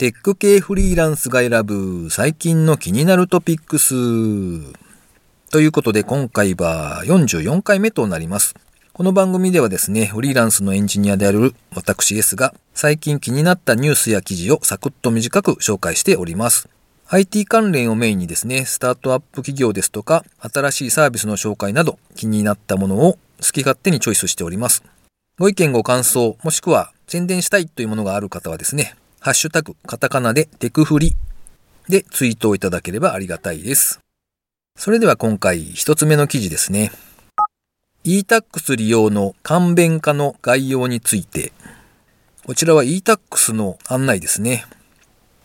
テック系フリーランスが選ぶ最近の気になるトピックス。ということで今回は44回目となります。この番組ではですね、フリーランスのエンジニアである私 S が最近気になったニュースや記事をサクッと短く紹介しております。IT 関連をメインにですね、スタートアップ企業ですとか、新しいサービスの紹介など気になったものを好き勝手にチョイスしております。ご意見ご感想、もしくは宣伝したいというものがある方はですね、ハッシュタグ、カタカナでテクフリでツイートをいただければありがたいです。それでは今回一つ目の記事ですね。e-tax 利用の簡便化の概要について。こちらは e-tax の案内ですね。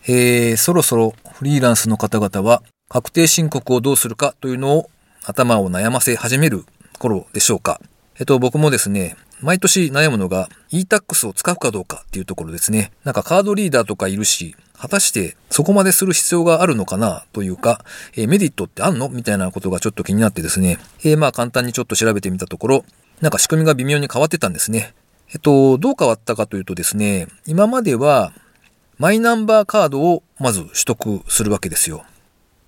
えー、そろそろフリーランスの方々は確定申告をどうするかというのを頭を悩ませ始める頃でしょうか。えっと、僕もですね、毎年悩むのが e-tax を使うかどうかっていうところですね。なんかカードリーダーとかいるし、果たしてそこまでする必要があるのかなというか、えー、メリットってあんの？みたいなことがちょっと気になってですね。えー、まあ簡単にちょっと調べてみたところ、なんか仕組みが微妙に変わってたんですね。えっと、どう変わったかというとですね、今まではマイナンバーカードをまず取得するわけですよ。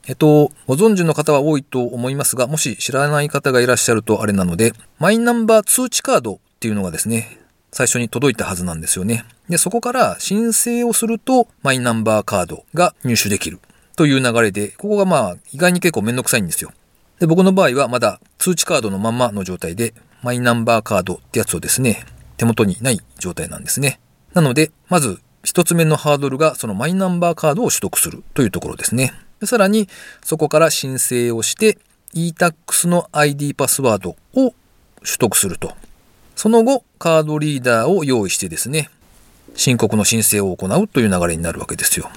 えっと、ご存知の方は多いと思いますが、もし知らない方がいらっしゃるとあれなので、マイナンバー通知カードっていうのがですね、最初に届いたはずなんですよね。で、そこから申請をすると、マイナンバーカードが入手できるという流れで、ここがまあ、意外に結構めんどくさいんですよ。で、僕の場合はまだ通知カードのまんまの状態で、マイナンバーカードってやつをですね、手元にない状態なんですね。なので、まず一つ目のハードルがそのマイナンバーカードを取得するというところですね。でさらに、そこから申請をして、e-tax の ID パスワードを取得するとその後、カードリーダーを用意してですね、申告の申請を行うという流れになるわけですよ。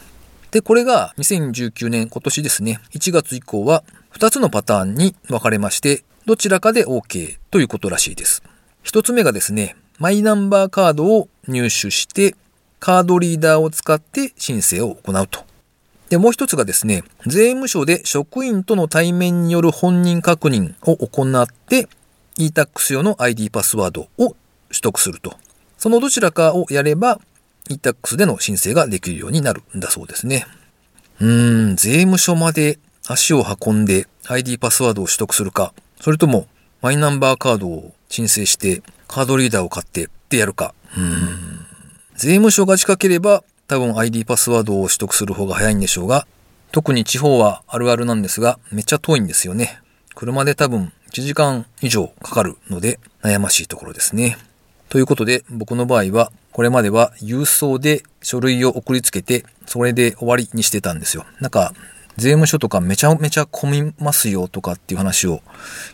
で、これが2019年今年ですね、1月以降は2つのパターンに分かれまして、どちらかで OK ということらしいです。1つ目がですね、マイナンバーカードを入手して、カードリーダーを使って申請を行うと。で、もう一つがですね、税務署で職員との対面による本人確認を行って、e-tax 用の ID パスワードを取得すると。そのどちらかをやれば e-tax での申請ができるようになるんだそうですね。うーん、税務署まで足を運んで ID パスワードを取得するか、それともマイナンバーカードを申請してカードリーダーを買ってってやるか。うーん。税務署が近ければ多分 ID パスワードを取得する方が早いんでしょうが、特に地方はあるあるなんですが、めっちゃ遠いんですよね。車で多分1時間以上かかるので悩ましいところですね。ということで僕の場合はこれまでは郵送で書類を送りつけてそれで終わりにしてたんですよ。なんか税務署とかめちゃめちゃ混みますよとかっていう話を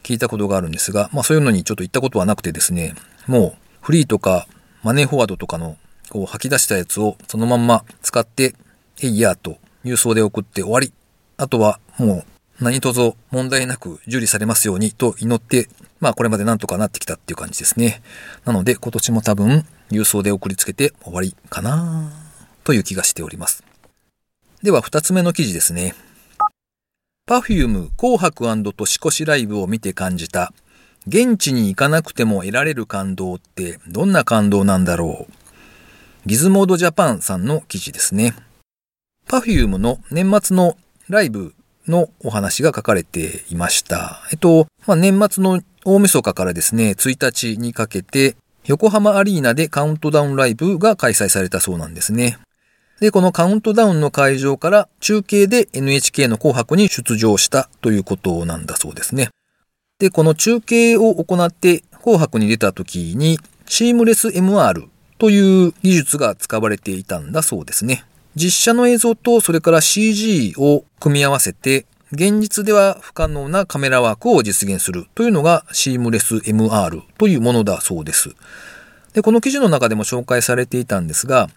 聞いたことがあるんですが、まあそういうのにちょっと行ったことはなくてですね、もうフリーとかマネーフォワードとかのこう吐き出したやつをそのまんま使って、えいやーと郵送で送って終わり。あとはもう何卒問題なく受理されますようにと祈って、まあこれまでなんとかなってきたっていう感じですね。なので今年も多分郵送で送りつけて終わりかなという気がしております。では二つ目の記事ですね。Perfume 紅白年越しライブを見て感じた現地に行かなくても得られる感動ってどんな感動なんだろう？ギズモードジャパンさんの記事ですね。Perfume の年末のライブのお話が書かれていました。えっと、まあ、年末の大晦日からですね、1日にかけて、横浜アリーナでカウントダウンライブが開催されたそうなんですね。で、このカウントダウンの会場から中継で NHK の紅白に出場したということなんだそうですね。で、この中継を行って紅白に出た時にシームレス MR という技術が使われていたんだそうですね。実写の映像とそれから CG を組み合わせて、現実では不可能なカメラワークを実現するというのがシームレス MR というものだそうです。で、この記事の中でも紹介されていたんですが、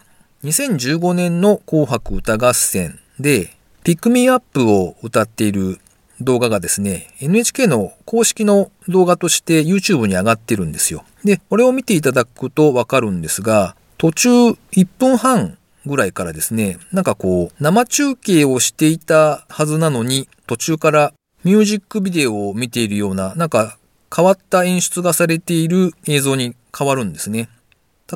2015年の紅白歌合戦で、ピックミーアップを歌っている動画がですね、NHK の公式の動画として YouTube に上がってるんですよ。で、これを見ていただくとわかるんですが、途中1分半ぐらいからですね、なんかこう、生中継をしていたはずなのに、途中からミュージックビデオを見ているような、なんか変わった演出がされている映像に変わるんですね。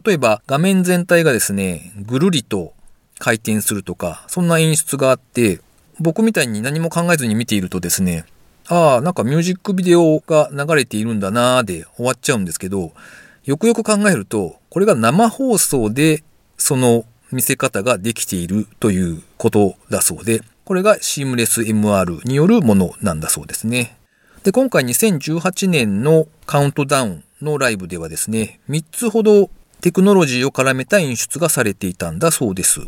例えば画面全体がですね、ぐるりと回転するとか、そんな演出があって、僕みたいに何も考えずに見ているとですね、ああ、なんかミュージックビデオが流れているんだなーで終わっちゃうんですけど、よくよく考えると、これが生放送でその見せ方ができているということだそうで、これがシームレス MR によるものなんだそうですね。で、今回2018年のカウントダウンのライブではですね、3つほどテクノロジーを絡めた演出がされていたんだそうです。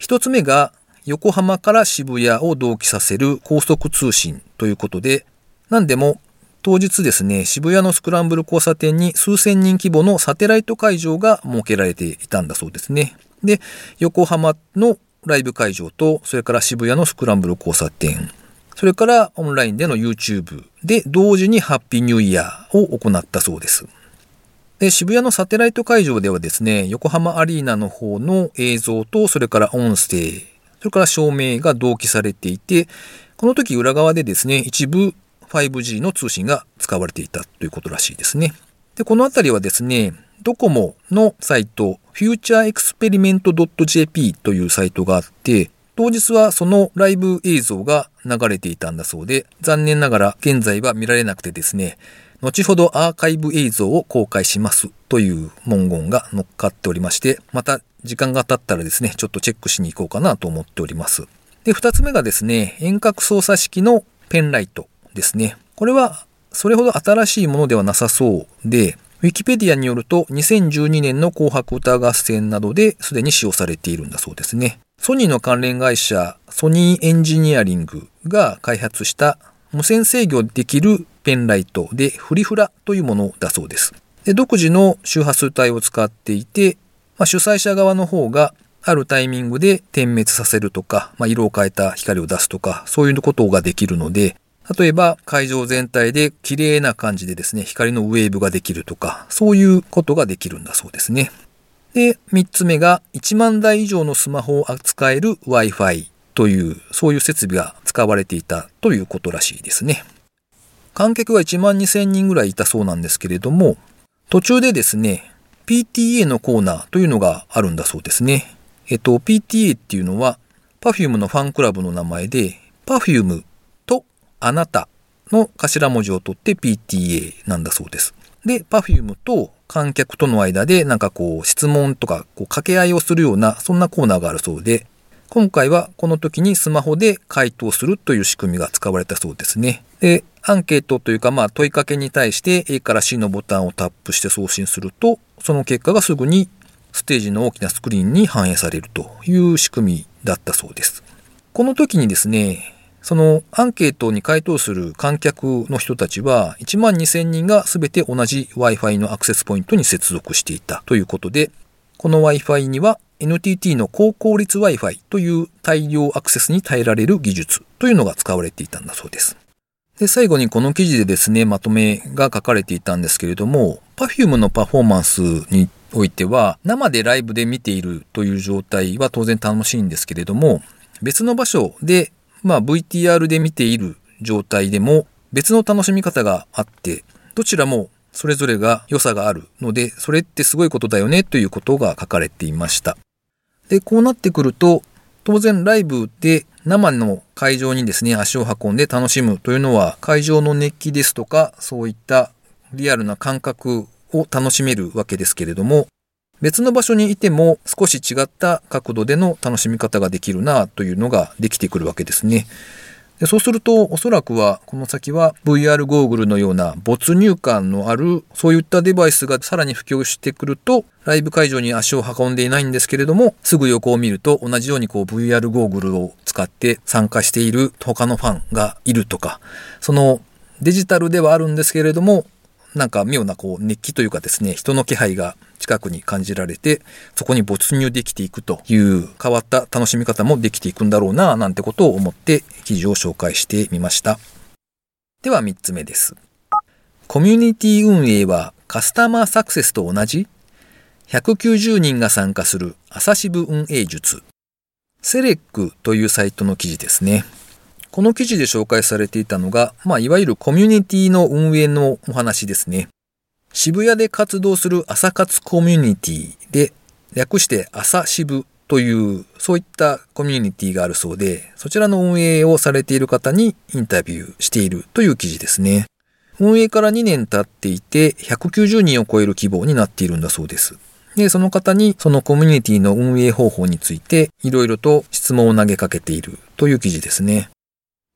1つ目が横浜から渋谷を同期させる高速通信ということで、何でも当日ですね、渋谷のスクランブル交差点に数千人規模のサテライト会場が設けられていたんだそうですね。で、横浜のライブ会場と、それから渋谷のスクランブル交差点、それからオンラインでの YouTube で同時にハッピーニューイヤーを行ったそうです。で、渋谷のサテライト会場ではですね、横浜アリーナの方の映像と、それから音声、それから照明が同期されていて、この時裏側でですね、一部 5G の通信が使われていたということらしいですね。で、このあたりはですね、ドコモのサイト、futureexperiment.jp というサイトがあって、当日はそのライブ映像が流れていたんだそうで、残念ながら現在は見られなくてですね、後ほどアーカイブ映像を公開しますという文言が乗っかっておりまして、また時間が経ったらですね、ちょっとチェックしに行こうかなと思っております。で、二つ目がですね、遠隔操作式のペンライトですね。これはそれほど新しいものではなさそうで、ウィキペディアによると2012年の紅白歌合戦などですでに使用されているんだそうですね。ソニーの関連会社ソニーエンジニアリングが開発した無線制御できるペンライトでフリフラというものだそうです。で独自の周波数帯を使っていて、まあ、主催者側の方があるタイミングで点滅させるとか、まあ、色を変えた光を出すとか、そういうことができるので、例えば会場全体で綺麗な感じでですね、光のウェーブができるとか、そういうことができるんだそうですね。で、三つ目が1万台以上のスマホを扱える Wi-Fi という、そういう設備が使われていたということらしいですね。観客は1万2000人ぐらいいたそうなんですけれども、途中でですね、PTA のコーナーというのがあるんだそうですね。えっと、PTA っていうのは、Perfume のファンクラブの名前で、Perfume とあなたの頭文字を取って PTA なんだそうです。で、Perfume と観客との間でなんかこう質問とかこう掛け合いをするようなそんなコーナーがあるそうで、今回はこの時にスマホで回答するという仕組みが使われたそうですね。で、アンケートというかまあ問いかけに対して A から C のボタンをタップして送信すると、その結果がすぐにステージの大きなスクリーンに反映されるという仕組みだったそうです。この時にですね、そのアンケートに回答する観客の人たちは1万2000人が全て同じ Wi-Fi のアクセスポイントに接続していたということで、この Wi-Fi には NTT の高効率 Wi-Fi という大量アクセスに耐えられる技術というのが使われていたんだそうです。で、最後にこの記事でですね、まとめが書かれていたんですけれども、Perfume のパフォーマンスにおいては、生でライブで見ているという状態は当然楽しいんですけれども、別の場所でまあ VTR で見ている状態でも別の楽しみ方があって、どちらもそれぞれが良さがあるので、それってすごいことだよねということが書かれていました。で、こうなってくると、当然ライブで生の会場にですね、足を運んで楽しむというのは会場の熱気ですとか、そういったリアルな感覚を楽しめるわけですけれども、別の場所にいても少し違った角度での楽しみ方ができるなというのができてくるわけですね。でそうするとおそらくはこの先は VR ゴーグルのような没入感のあるそういったデバイスがさらに普及してくるとライブ会場に足を運んでいないんですけれどもすぐ横を見ると同じようにこう VR ゴーグルを使って参加している他のファンがいるとかそのデジタルではあるんですけれどもなんか妙なこう熱気というかですね、人の気配が近くに感じられて、そこに没入できていくという変わった楽しみ方もできていくんだろうな、なんてことを思って記事を紹介してみました。では3つ目です。コミュニティ運営はカスタマーサクセスと同じ ?190 人が参加する朝渋運営術。セレックというサイトの記事ですね。この記事で紹介されていたのが、まあ、いわゆるコミュニティの運営のお話ですね。渋谷で活動する朝活コミュニティで、略して朝渋という、そういったコミュニティがあるそうで、そちらの運営をされている方にインタビューしているという記事ですね。運営から2年経っていて、190人を超える規模になっているんだそうです。で、その方にそのコミュニティの運営方法について、いろいろと質問を投げかけているという記事ですね。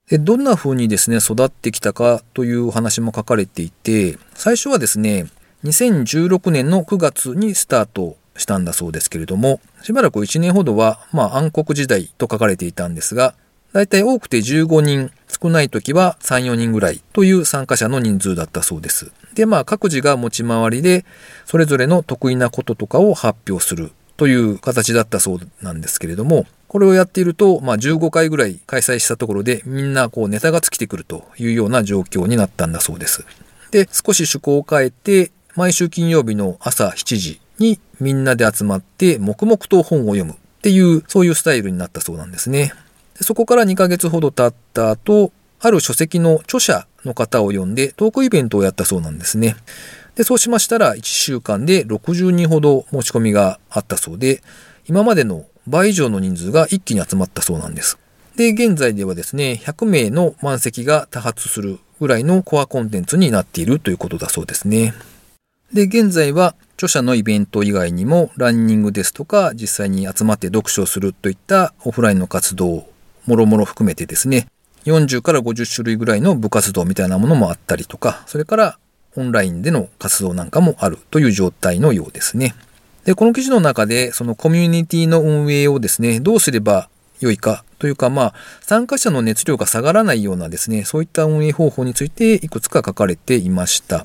で、どんな風にですね、育ってきたかという話も書かれていて、最初はですね、2016年の9月にスタートしたんだそうですけれども、しばらく1年ほどは、まあ暗黒時代と書かれていたんですが、だいたい多くて15人、少ない時は3、4人ぐらいという参加者の人数だったそうです。で、まあ各自が持ち回りで、それぞれの得意なこととかを発表するという形だったそうなんですけれども、これをやっていると、まあ15回ぐらい開催したところでみんなこうネタが尽きてくるというような状況になったんだそうです。で、少し趣向を変えて、毎週金曜日の朝7時にみんなで集まって黙々と本を読むっていう、そういうスタイルになったそうなんですね。そこから2ヶ月ほど経った後、ある書籍の著者の方を呼んでトークイベントをやったそうなんですね。で、そうしましたら1週間で60人ほど持ち込みがあったそうで、今までの倍以上の人数が一気に集まったそうなんです。で、現在ではですね、100名の満席が多発するぐらいのコアコンテンツになっているということだそうですね。で、現在は著者のイベント以外にもランニングですとか実際に集まって読書をするといったオフラインの活動もろもろ含めてですね、40から50種類ぐらいの部活動みたいなものもあったりとか、それからオンラインでの活動なんかもあるという状態のようですね。で、この記事の中で、そのコミュニティの運営をですね、どうすれば良いかというか、まあ、参加者の熱量が下がらないようなですね、そういった運営方法についていくつか書かれていました。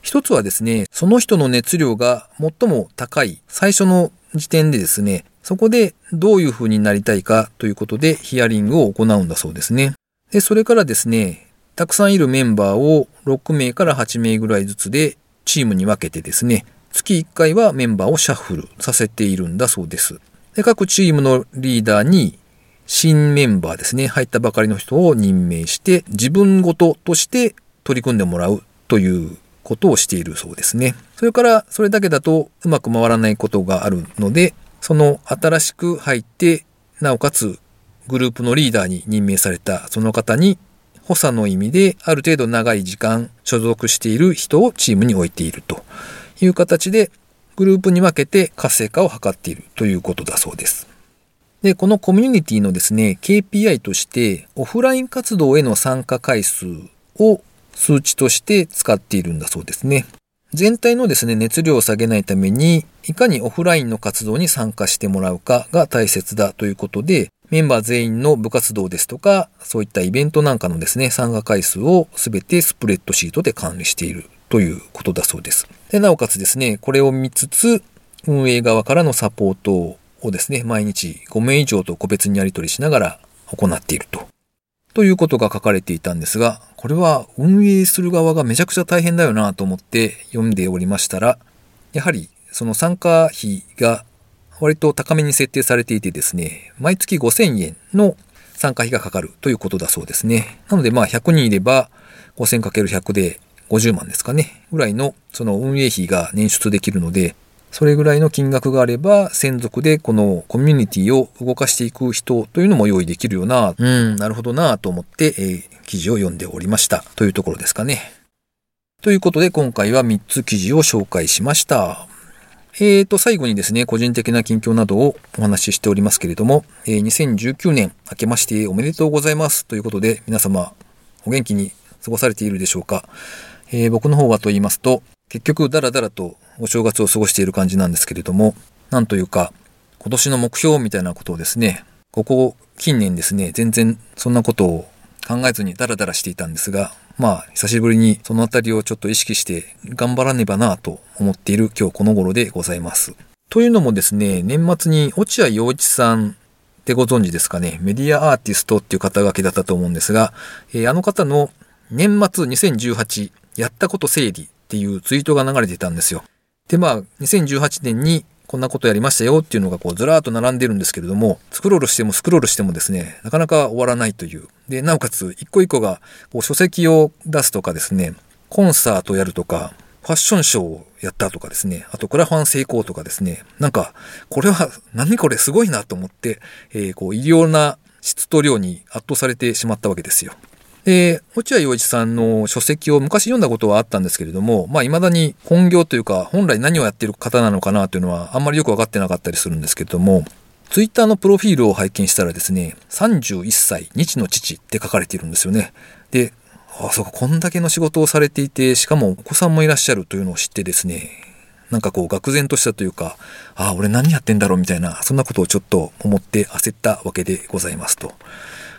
一つはですね、その人の熱量が最も高い最初の時点でですね、そこでどういう風になりたいかということでヒアリングを行うんだそうですね。で、それからですね、たくさんいるメンバーを6名から8名ぐらいずつでチームに分けてですね、月1回はメンバーをシャッフルさせているんだそうです。で、各チームのリーダーに新メンバーですね、入ったばかりの人を任命して自分ごととして取り組んでもらうということをしているそうですね。それからそれだけだとうまく回らないことがあるので、その新しく入って、なおかつグループのリーダーに任命されたその方に補佐の意味である程度長い時間所属している人をチームに置いているという形でグループに分けて活性化を図っているということだそうです。で、このコミュニティのですね、KPI としてオフライン活動への参加回数を数値として使っているんだそうですね。全体のですね、熱量を下げないために、いかにオフラインの活動に参加してもらうかが大切だということで、メンバー全員の部活動ですとか、そういったイベントなんかのですね、参加回数をすべてスプレッドシートで管理しているということだそうです。で、なおかつですね、これを見つつ、運営側からのサポートをですね、毎日5名以上と個別にやり取りしながら行っているとということが書かれていたんですが、これは運営する側がめちゃくちゃ大変だよなと思って読んでおりましたら、やはりその参加費が割と高めに設定されていてですね、毎月5000円の参加費がかかるということだそうですね。なのでまあ100人いれば 5000×100 で50万ですかね、ぐらいのその運営費が捻出できるので、それぐらいの金額があれば、専属でこのコミュニティを動かしていく人というのも用意できるよな、うん、なるほどなと思って、えー、記事を読んでおりましたというところですかね。ということで今回は3つ記事を紹介しました。えーと、最後にですね、個人的な近況などをお話ししておりますけれども、えー、2019年明けましておめでとうございますということで、皆様お元気に過ごされているでしょうか。えー、僕の方はと言いますと、結局ダラダラとお正月を過ごしている感じなんですけれども、なんというか、今年の目標みたいなことをですね、ここ近年ですね、全然そんなことを考えずにダラダラしていたんですが、まあ、久しぶりにそのあたりをちょっと意識して頑張らねばなと思っている今日この頃でございます。というのもですね、年末に落合陽一さんってご存知ですかね、メディアアーティストっていう肩書きだったと思うんですが、えー、あの方の年末2018やったこと整理っていうツイートが流れてたんですよ。で、まあ、2018年にこんなことやりましたよっていうのがこうずらーっと並んでるんですけれども、スクロールしてもスクロールしてもですね、なかなか終わらないという。で、なおかつ一個一個がこう書籍を出すとかですね、コンサートやるとか、ファッションショーをやったとかですね、あとクラファン成功とかですね、なんか、これは、何これすごいなと思って、えー、こう、異様な質と量に圧倒されてしまったわけですよ。で、落合陽一さんの書籍を昔読んだことはあったんですけれども、まあ未だに本業というか、本来何をやっている方なのかなというのはあんまりよくわかってなかったりするんですけれども、ツイッターのプロフィールを拝見したらですね、31歳、日の父って書かれているんですよね。で、あ、そうか、こんだけの仕事をされていて、しかもお子さんもいらっしゃるというのを知ってですね、なんかこう、愕然としたというか、ああ、俺何やってんだろうみたいな、そんなことをちょっと思って焦ったわけでございますと。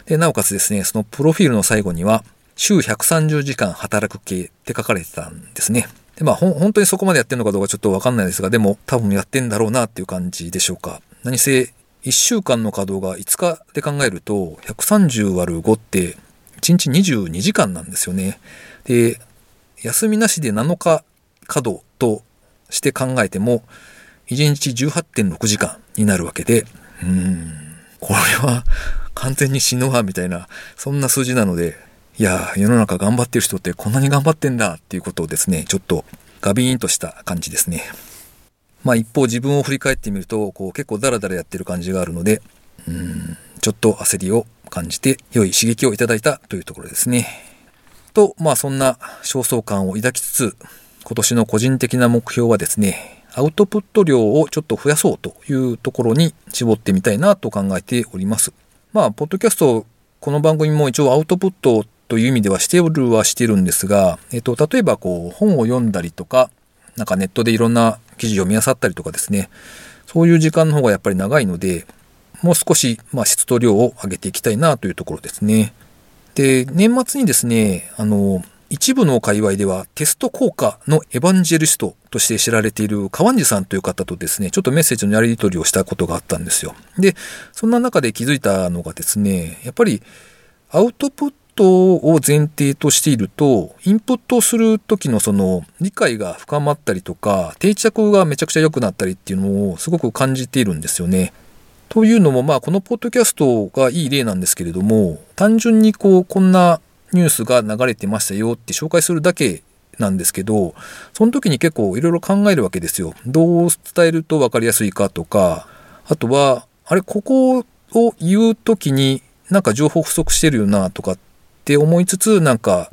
で、なおかつですね、そのプロフィールの最後には、週130時間働く系って書かれてたんですね。で、まあ、本当にそこまでやってんのかどうかちょっとわかんないですが、でも多分やってんだろうなっていう感じでしょうか。何せ、1週間の稼働が5日で考えると、130割る5って1日22時間なんですよね。で、休みなしで7日稼働として考えても、1日18.6時間になるわけで、うーん、これは完全に死ぬわ、みたいな、そんな数字なので、いや、世の中頑張ってる人ってこんなに頑張ってんだっていうことをですね、ちょっとガビーンとした感じですね。まあ一方自分を振り返ってみると、こう結構ダラダラやってる感じがあるので、うん、ちょっと焦りを感じて良い刺激をいただいたというところですね。と、まあそんな焦燥感を抱きつつ、今年の個人的な目標はですね、アウトプット量をちょっと増やそうというところに絞ってみたいなと考えております。まあ、ポッドキャスト、この番組も一応アウトプットという意味ではしておるはしてるんですが、えっと、例えばこう、本を読んだりとか、なんかネットでいろんな記事を見漁ったりとかですね、そういう時間の方がやっぱり長いので、もう少し、まあ、質と量を上げていきたいなというところですね。で、年末にですね、あの、一部の界隈ではテスト効果のエヴァンジェリストとして知られている川地さんという方とですね、ちょっとメッセージのやり取りをしたことがあったんですよ。で、そんな中で気づいたのがですね、やっぱりアウトプットを前提としていると、インプットをする時のその理解が深まったりとか、定着がめちゃくちゃ良くなったりっていうのをすごく感じているんですよね。というのも、まあ、このポッドキャストがいい例なんですけれども、単純にこう、こんなニュースが流れてましたよって紹介するだけなんですけど、その時に結構いろいろ考えるわけですよ。どう伝えると分かりやすいかとか、あとは、あれ、ここを言う時になんか情報不足してるよなとかって思いつつ、なんか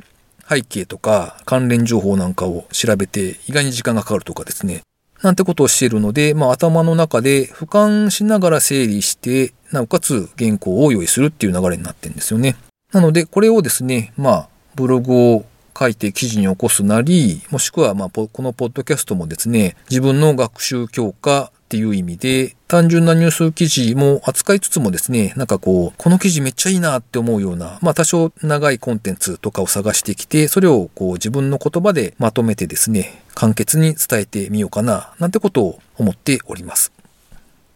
背景とか関連情報なんかを調べて意外に時間がかかるとかですね。なんてことをしているので、まあ頭の中で俯瞰しながら整理して、なおかつ原稿を用意するっていう流れになってるんですよね。なので、これをですね、まあ、ブログを書いて記事に起こすなり、もしくは、まあ、このポッドキャストもですね、自分の学習強化っていう意味で、単純なニュース記事も扱いつつもですね、なんかこう、この記事めっちゃいいなって思うような、まあ多少長いコンテンツとかを探してきて、それをこう自分の言葉でまとめてですね、簡潔に伝えてみようかな、なんてことを思っております。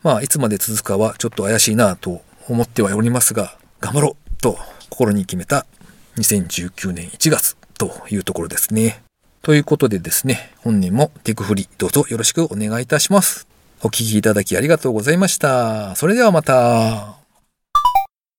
まあ、いつまで続くかはちょっと怪しいなと思ってはおりますが、頑張ろうと心に決めた2019年1月というところですね。ということでですね、本年もテクフリどうぞよろしくお願いいたします。お聴きいただきありがとうございました。それではまた。